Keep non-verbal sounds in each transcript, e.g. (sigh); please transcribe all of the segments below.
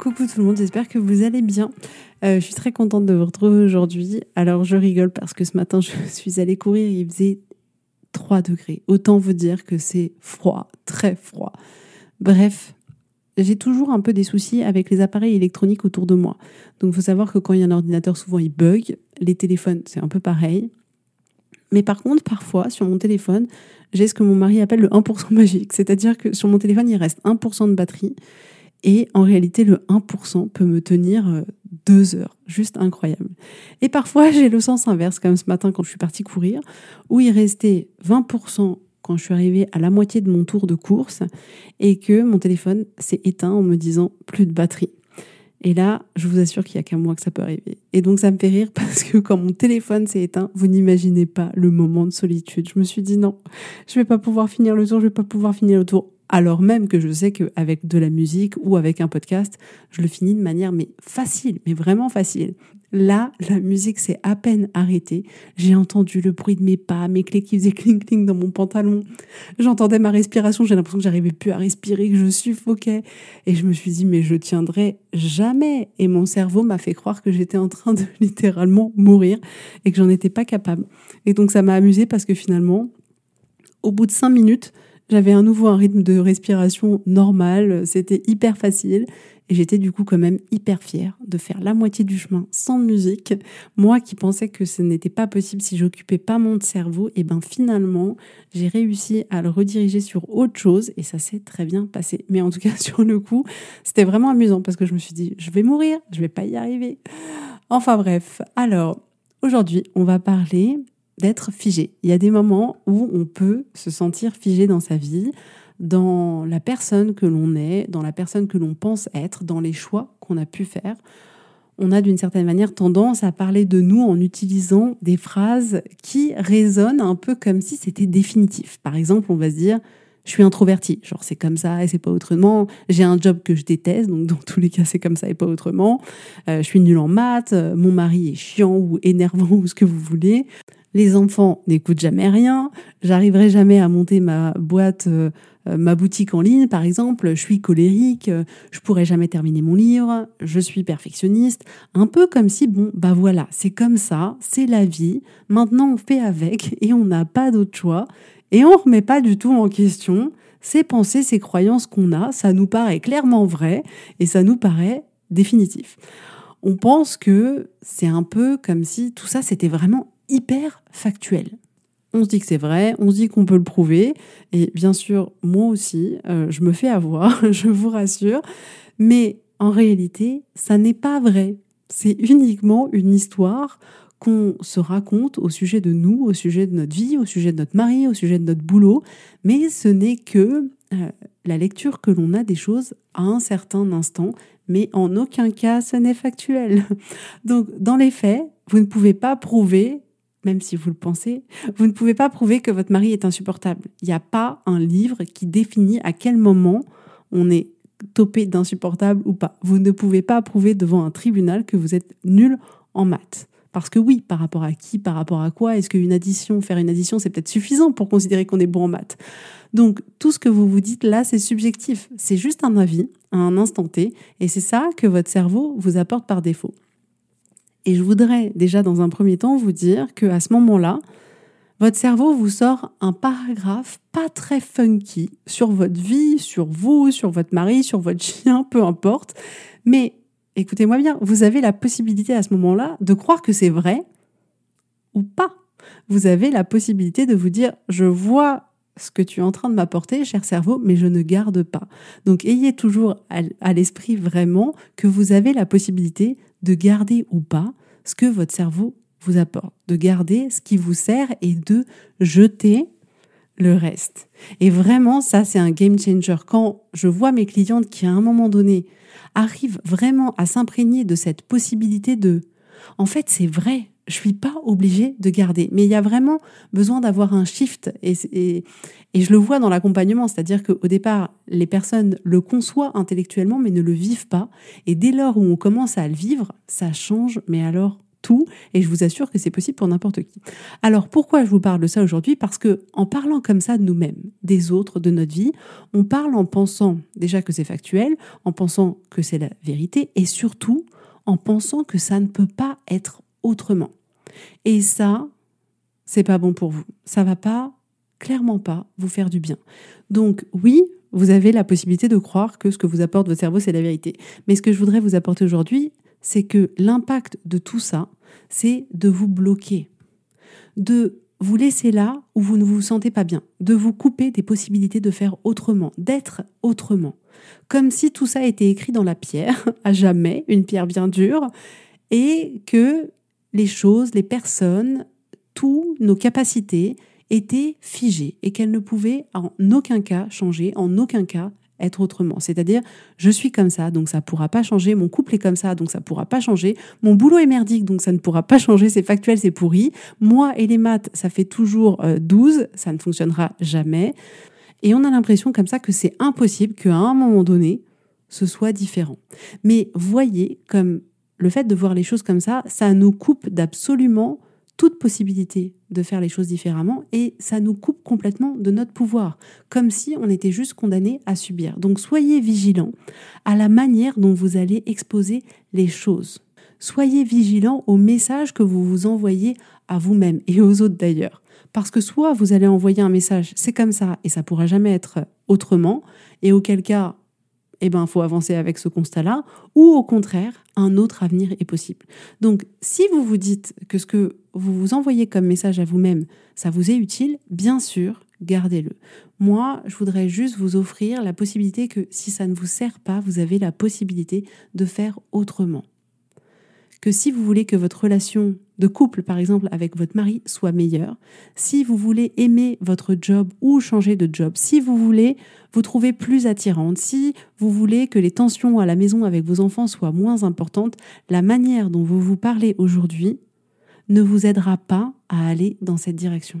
Coucou tout le monde, j'espère que vous allez bien. Euh, je suis très contente de vous retrouver aujourd'hui. Alors je rigole parce que ce matin (laughs) je suis allée courir, il faisait 3 degrés. Autant vous dire que c'est froid, très froid. Bref, j'ai toujours un peu des soucis avec les appareils électroniques autour de moi. Donc il faut savoir que quand il y a un ordinateur, souvent il bug. Les téléphones, c'est un peu pareil. Mais par contre, parfois, sur mon téléphone, j'ai ce que mon mari appelle le 1% magique. C'est-à-dire que sur mon téléphone, il reste 1% de batterie. Et en réalité, le 1% peut me tenir euh, deux heures. Juste incroyable. Et parfois, (laughs) j'ai le sens inverse, comme ce matin quand je suis partie courir, où il restait 20% quand je suis arrivée à la moitié de mon tour de course et que mon téléphone s'est éteint en me disant plus de batterie. Et là, je vous assure qu'il n'y a qu'à moi que ça peut arriver. Et donc, ça me fait rire (laughs) parce que quand mon téléphone s'est éteint, vous n'imaginez pas le moment de solitude. Je me suis dit non, je vais pas pouvoir finir le tour, je vais pas pouvoir finir le tour alors même que je sais qu'avec de la musique ou avec un podcast, je le finis de manière mais facile, mais vraiment facile. Là, la musique s'est à peine arrêtée. J'ai entendu le bruit de mes pas, mes clés qui faisaient cling cling dans mon pantalon. J'entendais ma respiration. J'ai l'impression que j'arrivais plus à respirer, que je suffoquais. Et je me suis dit, mais je tiendrai jamais. Et mon cerveau m'a fait croire que j'étais en train de (laughs) littéralement mourir et que j'en étais pas capable. Et donc, ça m'a amusé parce que finalement, au bout de cinq minutes, j'avais un nouveau un rythme de respiration normal, c'était hyper facile et j'étais du coup quand même hyper fière de faire la moitié du chemin sans musique. Moi qui pensais que ce n'était pas possible si j'occupais pas mon cerveau, et ben finalement j'ai réussi à le rediriger sur autre chose et ça s'est très bien passé. Mais en tout cas (laughs) sur le coup, c'était vraiment amusant parce que je me suis dit je vais mourir, je vais pas y arriver. Enfin bref, alors aujourd'hui on va parler d'être figé. Il y a des moments où on peut se sentir figé dans sa vie, dans la personne que l'on est, dans la personne que l'on pense être, dans les choix qu'on a pu faire. On a d'une certaine manière tendance à parler de nous en utilisant des phrases qui résonnent un peu comme si c'était définitif. Par exemple, on va se dire je suis introverti, genre c'est comme ça et c'est pas autrement. J'ai un job que je déteste, donc dans tous les cas c'est comme ça et pas autrement. Euh, je suis nul en maths, mon mari est chiant ou énervant (laughs) ou ce que vous voulez les enfants n'écoutent jamais rien, j'arriverai jamais à monter ma boîte, euh, euh, ma boutique en ligne, par exemple, je suis colérique, euh, je pourrai jamais terminer mon livre, je suis perfectionniste, un peu comme si, bon, bah voilà, c'est comme ça, c'est la vie, maintenant on fait avec (laughs) et on n'a pas d'autre choix, et on remet pas du tout en question ces pensées, ces croyances qu'on a, ça nous paraît clairement vrai et ça nous paraît définitif. On pense que c'est un peu comme si tout ça c'était vraiment hyper factuel. On se dit que c'est vrai, on se dit qu'on peut le prouver, et bien sûr, moi aussi, euh, je me fais avoir, (laughs) je vous rassure, mais en réalité, ça n'est pas vrai. C'est uniquement une histoire qu'on se raconte au sujet de nous, au sujet de notre vie, au sujet de notre mari, au sujet de notre boulot, mais ce n'est que euh, la lecture que l'on a des choses à un certain instant, mais en aucun cas ce n'est factuel. (laughs) Donc dans les faits, vous ne pouvez pas prouver même si vous le pensez, vous ne pouvez pas prouver que votre mari est insupportable. Il n'y a pas un livre qui définit à quel moment on est topé d'insupportable ou pas. Vous ne pouvez pas prouver devant un tribunal que vous êtes nul en maths. Parce que oui, par rapport à qui, par rapport à quoi, est-ce qu'une addition, faire une addition, c'est peut-être suffisant pour considérer qu'on est bon en maths? Donc tout ce que vous vous dites là, c'est subjectif. C'est juste un avis à un instant T, et c'est ça que votre cerveau vous apporte par défaut. Et je voudrais déjà dans un premier temps vous dire que à ce moment-là, votre cerveau vous sort un paragraphe pas très funky sur votre vie, sur vous, sur votre mari, sur votre chien, (laughs) peu importe. Mais écoutez-moi bien, vous avez la possibilité à ce moment-là de croire que c'est vrai ou pas. Vous avez la possibilité de vous dire, je vois ce que tu es en train de m'apporter, cher cerveau, mais je ne garde pas. Donc ayez toujours à l'esprit vraiment que vous avez la possibilité de garder ou pas ce que votre cerveau vous apporte, de garder ce qui vous sert et de jeter le reste. Et vraiment, ça, c'est un game changer. Quand je vois mes clientes qui, à un moment donné, arrivent vraiment à s'imprégner de cette possibilité de, en fait, c'est vrai, je suis pas obligée de garder. Mais il y a vraiment besoin d'avoir un shift et, et, je le vois dans l'accompagnement, c'est-à-dire qu'au départ, les personnes le conçoivent intellectuellement mais ne le vivent pas. Et dès lors où on commence à le vivre, ça change, mais alors tout et je vous assure que c'est possible pour n'importe qui. Alors pourquoi je vous parle de ça aujourd'hui? Parce que en parlant comme ça de nous-mêmes, des autres, de notre vie, on parle en pensant déjà que c'est factuel, en pensant que c'est la vérité et surtout en pensant que ça ne peut pas être autrement. Et ça, c'est pas bon pour vous. Ça va pas clairement pas vous faire du bien. Donc oui, vous avez la possibilité de croire que ce que vous apporte votre cerveau, c'est la vérité. Mais ce que je voudrais vous apporter aujourd'hui, c'est que l'impact de tout ça, c'est de vous bloquer, de vous laisser là où vous ne vous sentez pas bien, de vous couper des possibilités de faire autrement, d'être autrement. Comme si tout ça était écrit dans la pierre, (laughs) à jamais, une pierre bien dure, et que les choses, les personnes, tous nos capacités étaient figées et qu'elles ne pouvaient en aucun cas changer, en aucun cas être autrement. C'est-à-dire, je suis comme ça, donc ça ne pourra pas changer. Mon couple est comme ça, donc ça ne pourra pas changer. Mon boulot est merdique, donc ça ne pourra pas (laughs) changer. C'est factuel, c'est pourri. Moi et les maths, ça fait toujours 12, euh, ça ne fonctionnera jamais. Et on a l'impression comme ça que c'est impossible qu'à un moment donné, ce soit différent. Mais voyez comme le fait de voir les choses comme ça, ça nous coupe d'absolument toute possibilité de faire les choses différemment et ça nous coupe complètement de notre pouvoir, comme si on était juste condamné à subir. Donc soyez vigilants à la manière dont vous allez exposer les choses. Soyez vigilants aux messages que vous vous envoyez à vous-même et aux autres d'ailleurs. Parce que soit vous allez envoyer un message, c'est comme ça et ça pourra jamais être autrement, et auquel cas eh ben, faut avancer avec ce constat-là, ou au contraire, un autre avenir est possible. Donc, si vous vous dites que ce que vous vous envoyez comme message à vous-même, ça vous est utile, bien sûr, gardez-le. Moi, je voudrais juste vous offrir la possibilité que si ça ne vous sert pas, vous avez la possibilité de faire autrement que si vous voulez que votre relation de couple, par exemple, avec votre mari soit meilleure, si vous voulez aimer votre job ou changer de job, si vous voulez vous trouver plus attirante, si vous voulez que les tensions à la maison avec vos enfants soient moins importantes, la manière dont vous vous parlez aujourd'hui ne vous aidera pas à aller dans cette direction.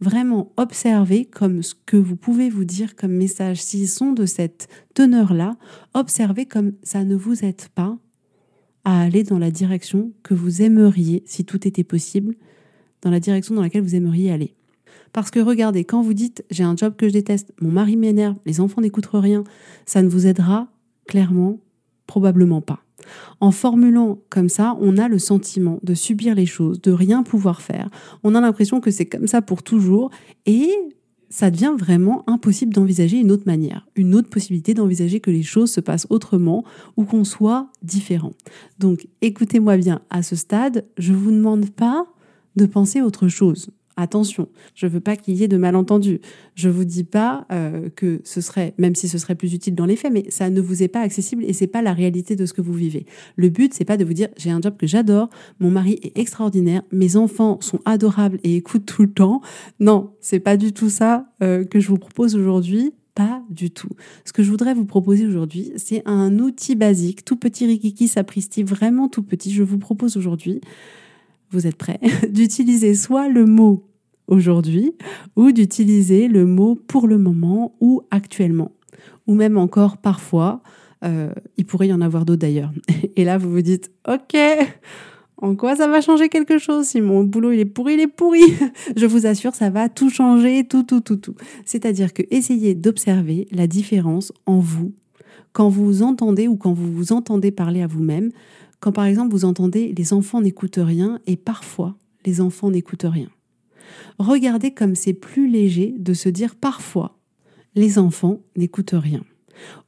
Vraiment observez comme ce que vous pouvez vous dire comme message, s'ils sont de cette teneur-là, observez comme ça ne vous aide pas à aller dans la direction que vous aimeriez, si tout était possible, dans la direction dans laquelle vous aimeriez aller. Parce que regardez, quand vous dites j'ai un job que je déteste, mon mari m'énerve, les enfants n'écoutent rien, ça ne vous aidera clairement, probablement pas. En formulant comme ça, on a le sentiment de subir les choses, de rien pouvoir faire. On a l'impression que c'est comme ça pour toujours et ça devient vraiment impossible d'envisager une autre manière, une autre possibilité d'envisager que les choses se passent autrement ou qu'on soit différent. Donc écoutez-moi bien, à ce stade, je ne vous demande pas de penser autre chose. Attention, je veux pas qu'il y ait de malentendus. Je vous dis pas euh, que ce serait, même si ce serait plus utile dans les faits, mais ça ne vous est pas accessible et c'est pas la réalité de ce que vous vivez. Le but, c'est pas de vous dire j'ai un job que j'adore, mon mari est extraordinaire, mes enfants sont adorables et écoutent tout le temps. Non, c'est pas du tout ça euh, que je vous propose aujourd'hui. Pas du tout. Ce que je voudrais vous proposer aujourd'hui, c'est un outil basique, tout petit rikiki sapristi, vraiment tout petit. Je vous propose aujourd'hui vous êtes prêts, (laughs) d'utiliser soit le mot aujourd'hui ou d'utiliser le mot pour le moment ou actuellement. Ou même encore parfois, euh, il pourrait y en avoir d'autres d'ailleurs. (laughs) Et là, vous vous dites, ok, en quoi ça va changer quelque chose si mon boulot il est pourri, il est pourri? (laughs) Je vous assure, ça va tout changer, tout, tout, tout, tout. C'est-à-dire que essayez d'observer la différence en vous quand vous entendez ou quand vous vous entendez parler à vous-même quand par exemple vous entendez les enfants n'écoutent rien et parfois les enfants n'écoutent rien. Regardez comme c'est plus léger de se dire parfois les enfants n'écoutent rien.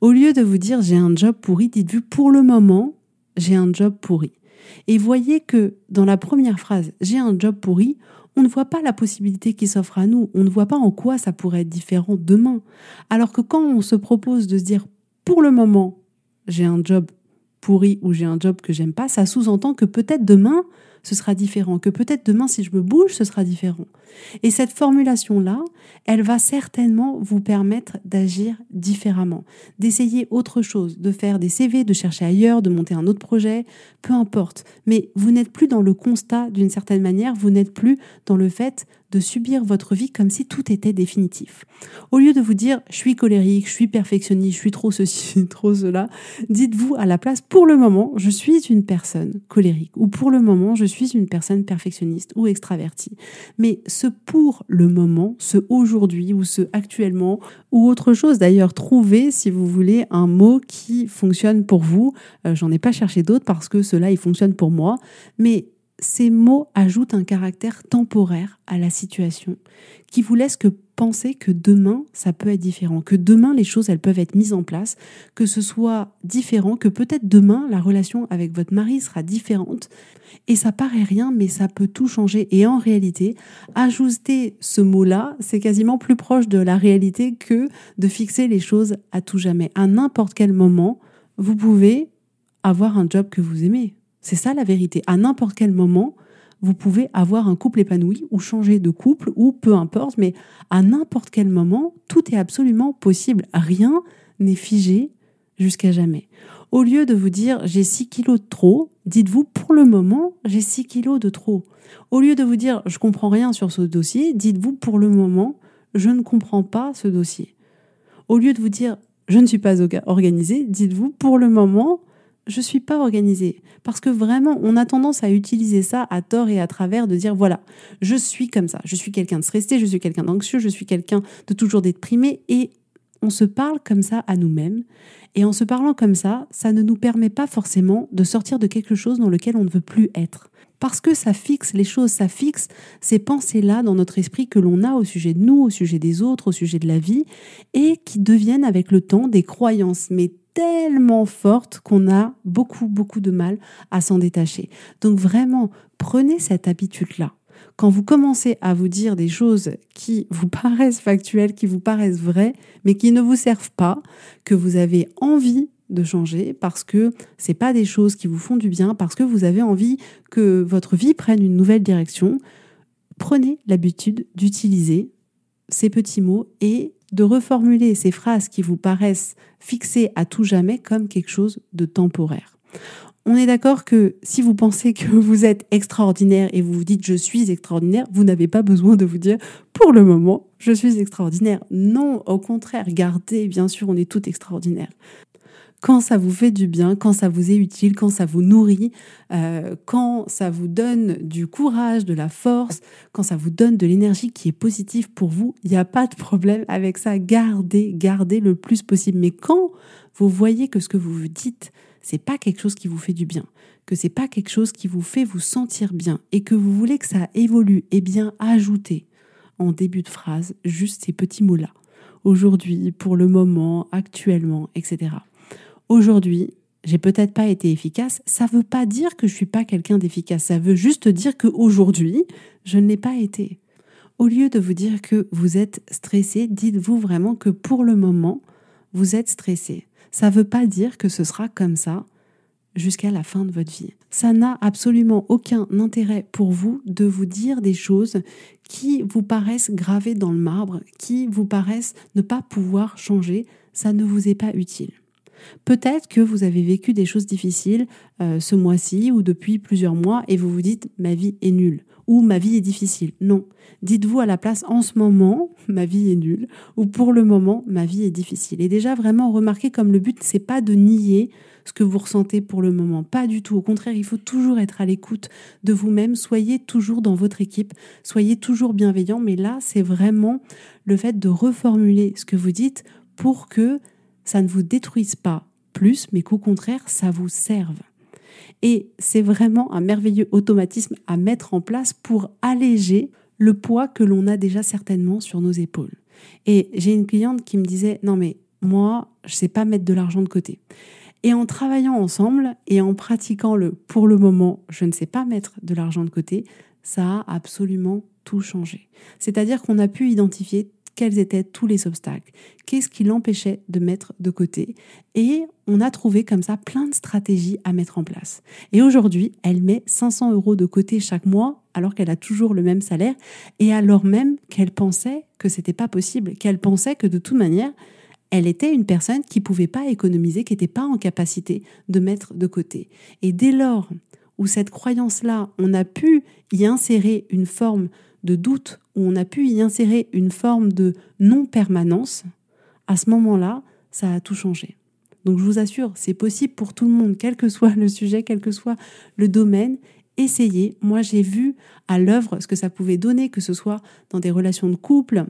Au lieu de vous dire j'ai un job pourri, dites-vous pour le moment j'ai un job pourri. Et voyez que dans la première phrase j'ai un job pourri, on ne voit pas la possibilité qui s'offre à nous, on ne voit pas en quoi ça pourrait être différent demain. Alors que quand on se propose de se dire pour le moment j'ai un job pourri ou j'ai un job que j'aime pas, ça sous-entend que peut-être demain ce sera différent, que peut-être demain, si je me bouge, ce sera différent. Et cette formulation-là, elle va certainement vous permettre d'agir différemment, d'essayer autre chose, de faire des CV, de chercher ailleurs, de monter un autre projet, peu importe. Mais vous n'êtes plus dans le constat d'une certaine manière, vous n'êtes plus dans le fait de subir votre vie comme si tout était définitif. Au lieu de vous dire je suis colérique, je suis perfectionniste, je suis trop ceci, (laughs) trop cela, dites-vous à la place pour le moment je suis une personne colérique ou pour le moment je suis une personne perfectionniste ou extravertie. Mais ce pour le moment, ce aujourd'hui ou ce actuellement ou autre chose d'ailleurs, trouvez si vous voulez un mot qui fonctionne pour vous. Euh, j'en ai pas cherché d'autres parce que cela il fonctionne pour moi, mais ces mots ajoutent un caractère temporaire à la situation qui vous laisse que penser que demain ça peut être différent, que demain les choses elles peuvent être mises en place, que ce soit différent, que peut-être demain la relation avec votre mari sera différente et ça paraît rien mais ça peut tout changer et en réalité ajouter ce mot-là, c'est quasiment plus proche de la réalité que de fixer les choses à tout jamais. À n'importe quel moment, vous pouvez avoir un job que vous aimez, c'est ça la vérité. À n'importe quel moment, vous pouvez avoir un couple épanoui ou changer de couple ou peu importe, mais à n'importe quel moment, tout est absolument possible. Rien n'est figé jusqu'à jamais. Au lieu de vous dire j'ai 6 kilos de trop, dites-vous pour le moment j'ai 6 kilos de trop. Au lieu de vous dire je comprends rien sur ce dossier, dites-vous pour le moment je ne comprends pas ce dossier. Au lieu de vous dire je ne suis pas organisé, dites-vous pour le moment je suis pas organisée. Parce que vraiment, on a tendance à utiliser ça à tort et à travers de dire voilà, je suis comme ça, je suis quelqu'un de stressé, je suis quelqu'un d'anxieux, je suis quelqu'un de toujours déprimé et on se parle comme ça à nous-mêmes. Et en se parlant comme ça, ça ne nous permet pas forcément de sortir de quelque chose dans lequel on ne veut plus être. Parce que ça fixe les choses, ça fixe ces pensées-là dans notre esprit que l'on a au sujet de nous, au sujet des autres, au sujet de la vie, et qui deviennent avec le temps des croyances. Tellement forte qu'on a beaucoup, beaucoup de mal à s'en détacher. Donc vraiment, prenez cette habitude-là. Quand vous commencez à vous dire des choses qui vous (laughs) paraissent factuelles, qui vous paraissent vraies, mais qui ne vous servent pas, que vous avez envie de changer parce que c'est pas des choses qui vous font du bien, parce que vous avez envie que votre vie prenne une nouvelle direction, prenez l'habitude d'utiliser ces petits mots et de reformuler ces phrases qui vous paraissent fixées à tout jamais comme quelque chose de temporaire. On est d'accord que si vous pensez que (laughs) vous êtes extraordinaire et vous vous dites je suis extraordinaire, vous n'avez pas besoin de vous dire pour le moment je suis extraordinaire. Non, au contraire, gardez, bien sûr, on est tout extraordinaire quand ça vous fait du bien, quand ça vous est utile, quand ça vous nourrit, euh, quand ça vous donne du courage, de la force, quand ça vous donne de l'énergie qui est positive pour vous, il n'y a pas de problème avec ça. Gardez, gardez le plus possible. Mais quand vous voyez que ce que vous vous dites, c'est pas quelque chose qui vous fait du bien, que c'est pas quelque chose qui vous fait vous sentir bien et que vous voulez que ça évolue, eh bien ajoutez en début de phrase juste ces petits mots-là. Aujourd'hui, pour le moment, actuellement, etc aujourd'hui, j'ai peut-être pas été efficace, ça veut pas dire que je suis pas quelqu'un d'efficace, ça veut juste dire que aujourd'hui, je ne l'ai pas été. Au lieu de vous dire que vous êtes stressé, dites-vous vraiment que pour le moment, vous êtes stressé. Ça ne veut pas dire que ce sera comme ça jusqu'à la fin de votre vie. Ça n'a absolument aucun intérêt pour vous de vous dire des choses qui vous paraissent gravées dans le marbre, qui vous paraissent ne pas pouvoir changer. Ça ne vous est pas utile. Peut-être que vous avez vécu des choses difficiles euh, ce mois-ci ou depuis plusieurs mois et vous vous dites ma vie est nulle ou ma vie est difficile. Non, dites-vous à la place en ce moment (laughs) ma vie est nulle ou pour le moment ma vie est difficile. Et déjà vraiment remarquez comme le but c'est pas de nier ce que vous ressentez pour le moment, pas du tout. Au contraire, il faut toujours être à l'écoute de vous-même, soyez toujours dans votre équipe, soyez toujours bienveillant, mais là c'est vraiment le fait de reformuler ce que vous dites pour que ça ne vous détruise pas plus, mais qu'au contraire, ça vous serve. Et c'est vraiment un merveilleux automatisme à mettre en place pour alléger le poids que l'on a déjà certainement sur nos épaules. Et j'ai une cliente qui me disait non mais moi je sais pas mettre de l'argent de côté. Et en travaillant ensemble et en pratiquant le pour le moment je ne sais pas mettre de l'argent de côté, ça a absolument tout changé. C'est-à-dire qu'on a pu identifier quels étaient tous les obstacles, qu'est-ce qui l'empêchait de mettre de côté. Et on a trouvé comme ça plein de stratégies à mettre en place. Et aujourd'hui, elle met 500 euros de côté chaque mois alors qu'elle a toujours le même salaire et alors même qu'elle pensait que c'était pas possible, qu'elle pensait que de toute manière, elle était une personne qui pouvait pas économiser, qui n'était pas en capacité de mettre de côté. Et dès lors où cette croyance-là, on a pu y insérer une forme de doute, où on a pu y insérer une forme de non-permanence, à ce moment-là, ça a tout changé. Donc je vous assure, c'est possible pour tout le monde, quel que soit le sujet, quel que soit le domaine. Essayez. Moi, j'ai vu à l'œuvre ce que ça pouvait donner, que ce soit dans des relations de couple,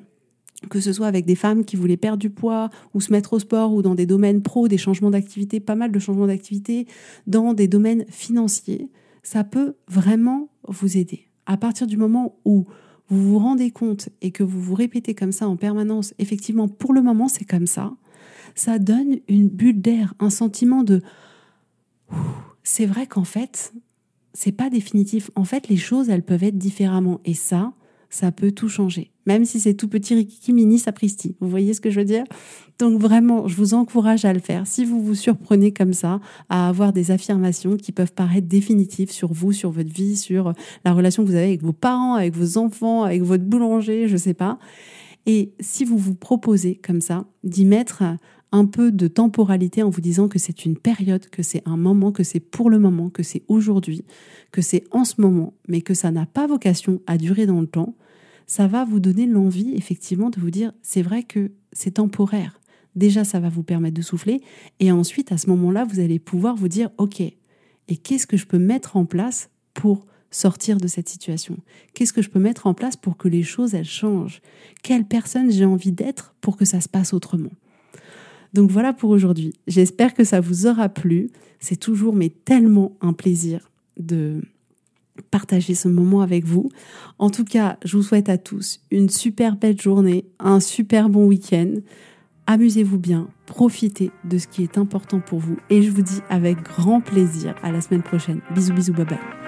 que ce soit avec des femmes qui voulaient perdre du poids ou se mettre au sport ou dans des domaines pro, des changements d'activité, pas mal de changements d'activité, dans des domaines financiers, ça peut vraiment vous aider à partir du moment où vous vous rendez compte et que vous vous répétez comme ça en permanence, effectivement, pour le moment, c'est comme ça, ça donne une bulle d'air, un sentiment de c'est vrai qu'en fait, c'est pas définitif. En fait, les choses, elles peuvent être différemment. Et ça, ça peut tout changer. Même si c'est tout petit Rikiki Mini Sapristi. Vous voyez ce que je veux dire? Donc vraiment, je vous encourage à le faire. Si vous vous surprenez comme ça, à avoir des affirmations qui peuvent paraître définitives sur vous, sur votre vie, sur la relation que vous avez avec vos parents, avec vos enfants, avec votre boulanger, je sais pas. Et si vous vous proposez comme ça d'y mettre un peu de temporalité en vous disant que c'est une période, que c'est un moment, que c'est pour le moment, que c'est aujourd'hui, que c'est en ce moment, mais que ça n'a pas vocation à durer dans le temps, ça va vous donner l'envie effectivement de vous dire c'est vrai que c'est temporaire. Déjà, ça va vous permettre de souffler. Et ensuite, à ce moment-là, vous allez pouvoir vous dire ok, et qu'est-ce que je peux mettre en place pour sortir de cette situation? Qu'est-ce que je peux mettre en place pour que les choses, elles changent? Quelle personne j'ai envie d'être pour que ça se passe autrement? Donc voilà pour aujourd'hui. J'espère que ça vous aura plu. C'est toujours mais tellement un plaisir de partager ce moment avec vous. En tout cas, je vous souhaite à tous une super belle journée, un super bon week-end. Amusez-vous bien, profitez de ce qui est important pour vous et je vous dis avec grand plaisir à la semaine prochaine. Bisous bisous, bye bye.